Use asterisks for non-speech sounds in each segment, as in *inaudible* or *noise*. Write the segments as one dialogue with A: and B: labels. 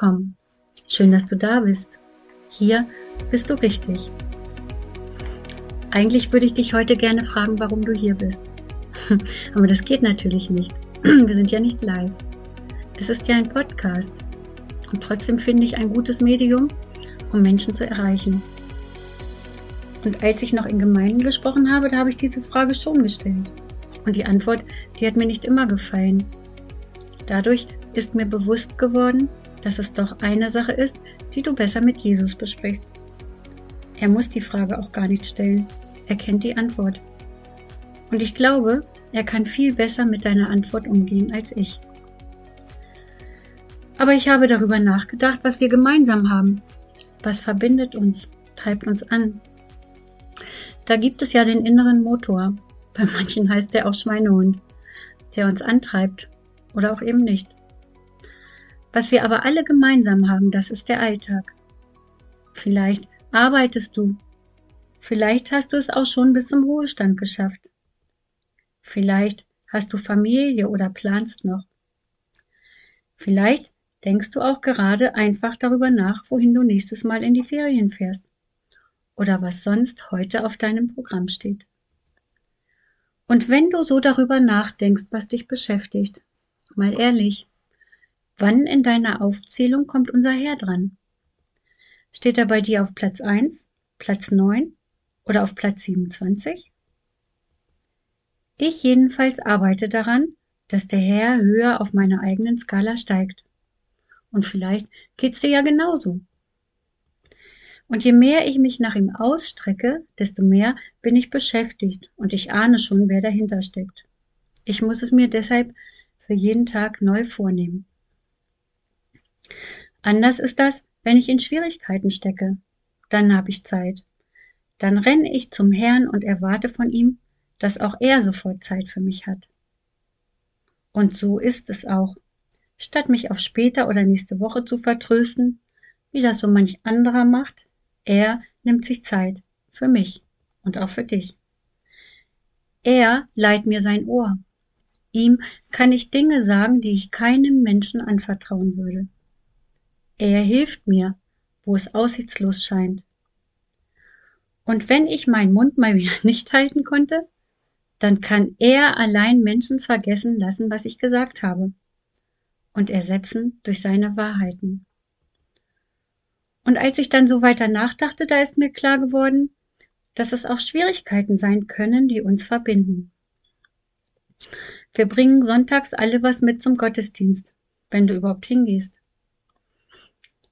A: willkommen. Schön, dass du da bist. Hier bist du richtig. Eigentlich würde ich dich heute gerne fragen, warum du hier bist. *laughs* Aber das geht natürlich nicht. *clears throat* Wir sind ja nicht live. Es ist ja ein Podcast. Und trotzdem finde ich ein gutes Medium, um Menschen zu erreichen. Und als ich noch in Gemeinden gesprochen habe, da habe ich diese Frage schon gestellt. Und die Antwort, die hat mir nicht immer gefallen. Dadurch ist mir bewusst geworden, dass es doch eine Sache ist, die du besser mit Jesus besprichst. Er muss die Frage auch gar nicht stellen. Er kennt die Antwort. Und ich glaube, er kann viel besser mit deiner Antwort umgehen als ich. Aber ich habe darüber nachgedacht, was wir gemeinsam haben. Was verbindet uns, treibt uns an. Da gibt es ja den inneren Motor. Bei manchen heißt der auch Schweinehund, der uns antreibt oder auch eben nicht. Was wir aber alle gemeinsam haben, das ist der Alltag. Vielleicht arbeitest du. Vielleicht hast du es auch schon bis zum Ruhestand geschafft. Vielleicht hast du Familie oder planst noch. Vielleicht denkst du auch gerade einfach darüber nach, wohin du nächstes Mal in die Ferien fährst oder was sonst heute auf deinem Programm steht. Und wenn du so darüber nachdenkst, was dich beschäftigt, mal ehrlich, Wann in deiner Aufzählung kommt unser Herr dran? Steht er bei dir auf Platz 1, Platz 9 oder auf Platz 27? Ich jedenfalls arbeite daran, dass der Herr höher auf meiner eigenen Skala steigt. Und vielleicht geht's dir ja genauso. Und je mehr ich mich nach ihm ausstrecke, desto mehr bin ich beschäftigt und ich ahne schon, wer dahinter steckt. Ich muss es mir deshalb für jeden Tag neu vornehmen. Anders ist das, wenn ich in Schwierigkeiten stecke. Dann habe ich Zeit. Dann renne ich zum Herrn und erwarte von ihm, dass auch er sofort Zeit für mich hat. Und so ist es auch. Statt mich auf später oder nächste Woche zu vertrösten, wie das so manch anderer macht, er nimmt sich Zeit für mich und auch für dich. Er leiht mir sein Ohr. Ihm kann ich Dinge sagen, die ich keinem Menschen anvertrauen würde. Er hilft mir, wo es aussichtslos scheint. Und wenn ich meinen Mund mal wieder *laughs* nicht halten konnte, dann kann er allein Menschen vergessen lassen, was ich gesagt habe, und ersetzen durch seine Wahrheiten. Und als ich dann so weiter nachdachte, da ist mir klar geworden, dass es auch Schwierigkeiten sein können, die uns verbinden. Wir bringen sonntags alle was mit zum Gottesdienst, wenn du überhaupt hingehst.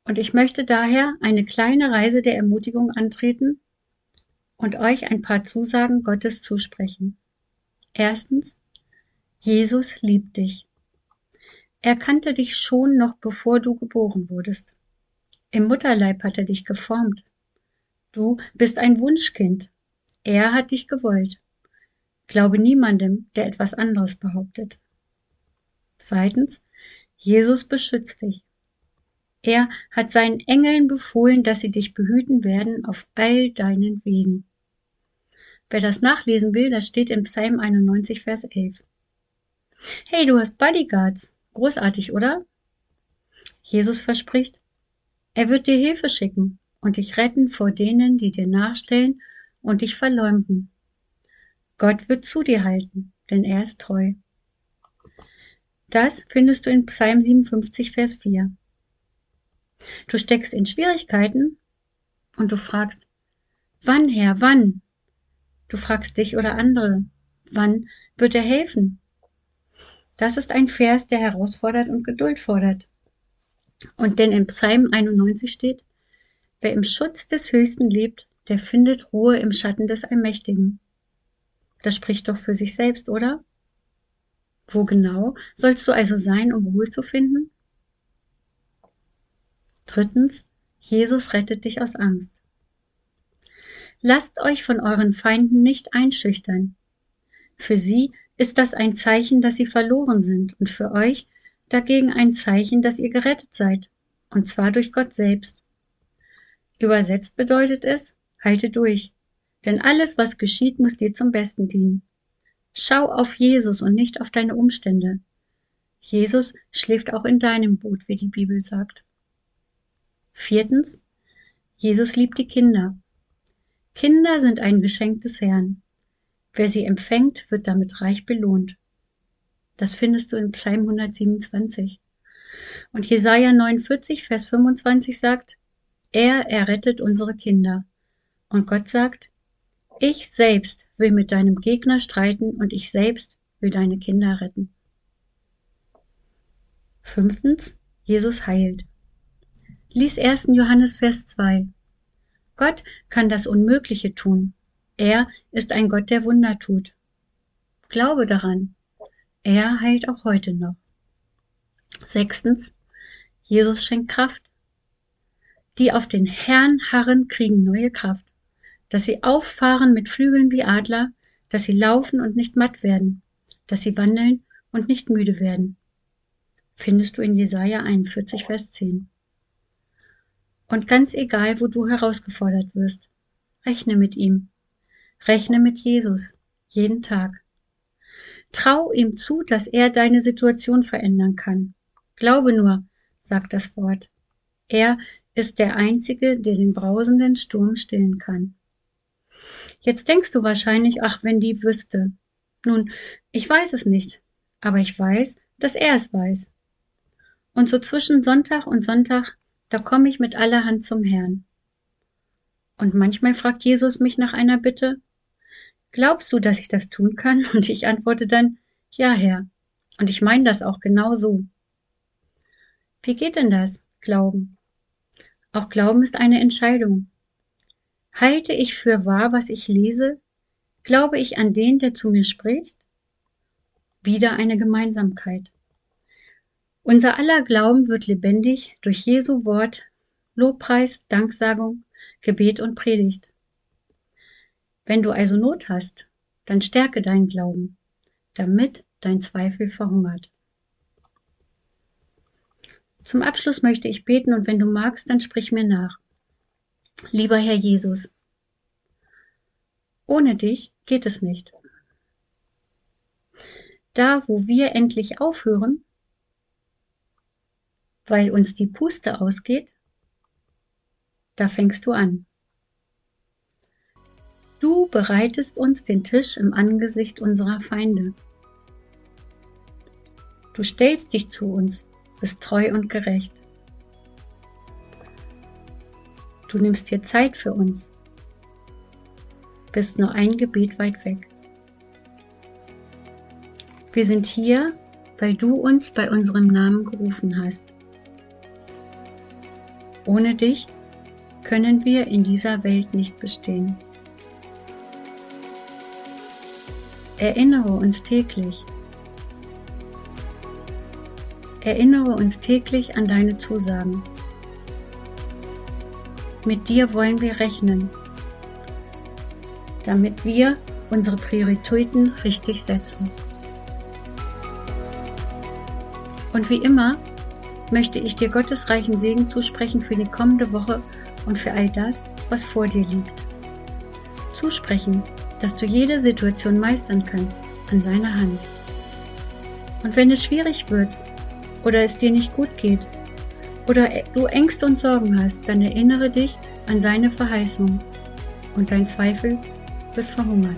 A: Und ich möchte daher eine kleine Reise der Ermutigung antreten und euch ein paar Zusagen Gottes zusprechen. Erstens, Jesus liebt dich. Er kannte dich schon noch bevor du geboren wurdest. Im Mutterleib hat er dich geformt. Du bist ein Wunschkind. Er hat dich gewollt. Glaube niemandem, der etwas anderes behauptet. Zweitens, Jesus beschützt dich. Er hat seinen Engeln befohlen, dass sie dich behüten werden auf all deinen Wegen. Wer das nachlesen will, das steht in Psalm 91, Vers 11. Hey, du hast Bodyguards. Großartig, oder? Jesus verspricht, er wird dir Hilfe schicken und dich retten vor denen, die dir nachstellen und dich verleumden. Gott wird zu dir halten, denn er ist treu. Das findest du in Psalm 57, Vers 4. Du steckst in Schwierigkeiten und du fragst, wann, Herr, wann? Du fragst dich oder andere, wann wird er helfen? Das ist ein Vers, der herausfordert und Geduld fordert. Und denn im Psalm 91 steht, wer im Schutz des Höchsten lebt, der findet Ruhe im Schatten des Allmächtigen. Das spricht doch für sich selbst, oder? Wo genau sollst du also sein, um Ruhe zu finden? Drittens, Jesus rettet dich aus Angst. Lasst euch von euren Feinden nicht einschüchtern. Für sie ist das ein Zeichen, dass sie verloren sind und für euch dagegen ein Zeichen, dass ihr gerettet seid, und zwar durch Gott selbst. Übersetzt bedeutet es, halte durch, denn alles, was geschieht, muss dir zum Besten dienen. Schau auf Jesus und nicht auf deine Umstände. Jesus schläft auch in deinem Boot, wie die Bibel sagt. Viertens, Jesus liebt die Kinder. Kinder sind ein Geschenk des Herrn. Wer sie empfängt, wird damit reich belohnt. Das findest du in Psalm 127. Und Jesaja 49, Vers 25 sagt, er errettet unsere Kinder. Und Gott sagt, ich selbst will mit deinem Gegner streiten und ich selbst will deine Kinder retten. Fünftens, Jesus heilt. Lies 1. Johannes Vers 2. Gott kann das Unmögliche tun. Er ist ein Gott, der Wunder tut. Glaube daran. Er heilt auch heute noch. Sechstens, Jesus schenkt Kraft. Die auf den Herrn harren, kriegen neue Kraft, dass sie auffahren mit Flügeln wie Adler, dass sie laufen und nicht matt werden, dass sie wandeln und nicht müde werden. Findest du in Jesaja 41, Vers 10. Und ganz egal, wo du herausgefordert wirst, rechne mit ihm. Rechne mit Jesus. Jeden Tag. Trau ihm zu, dass er deine Situation verändern kann. Glaube nur, sagt das Wort. Er ist der Einzige, der den brausenden Sturm stillen kann. Jetzt denkst du wahrscheinlich, ach, wenn die wüsste. Nun, ich weiß es nicht, aber ich weiß, dass er es weiß. Und so zwischen Sonntag und Sonntag, da komme ich mit aller Hand zum Herrn. Und manchmal fragt Jesus mich nach einer Bitte, glaubst du, dass ich das tun kann? Und ich antworte dann, ja, Herr. Und ich meine das auch genau so. Wie geht denn das, Glauben? Auch Glauben ist eine Entscheidung. Halte ich für wahr, was ich lese? Glaube ich an den, der zu mir spricht? Wieder eine Gemeinsamkeit. Unser aller Glauben wird lebendig durch Jesu Wort, Lobpreis, Danksagung, Gebet und Predigt. Wenn du also Not hast, dann stärke deinen Glauben, damit dein Zweifel verhungert. Zum Abschluss möchte ich beten und wenn du magst, dann sprich mir nach. Lieber Herr Jesus, ohne dich geht es nicht. Da, wo wir endlich aufhören, weil uns die Puste ausgeht, da fängst du an. Du bereitest uns den Tisch im Angesicht unserer Feinde. Du stellst dich zu uns, bist treu und gerecht. Du nimmst dir Zeit für uns, bist nur ein Gebet weit weg. Wir sind hier, weil du uns bei unserem Namen gerufen hast. Ohne dich können wir in dieser Welt nicht bestehen. Erinnere uns täglich. Erinnere uns täglich an deine Zusagen. Mit dir wollen wir rechnen, damit wir unsere Prioritäten richtig setzen. Und wie immer möchte ich dir Gottes reichen Segen zusprechen für die kommende Woche und für all das, was vor dir liegt. Zusprechen, dass du jede Situation meistern kannst an seiner Hand. Und wenn es schwierig wird oder es dir nicht gut geht oder du Ängste und Sorgen hast, dann erinnere dich an seine Verheißung und dein Zweifel wird verhungern.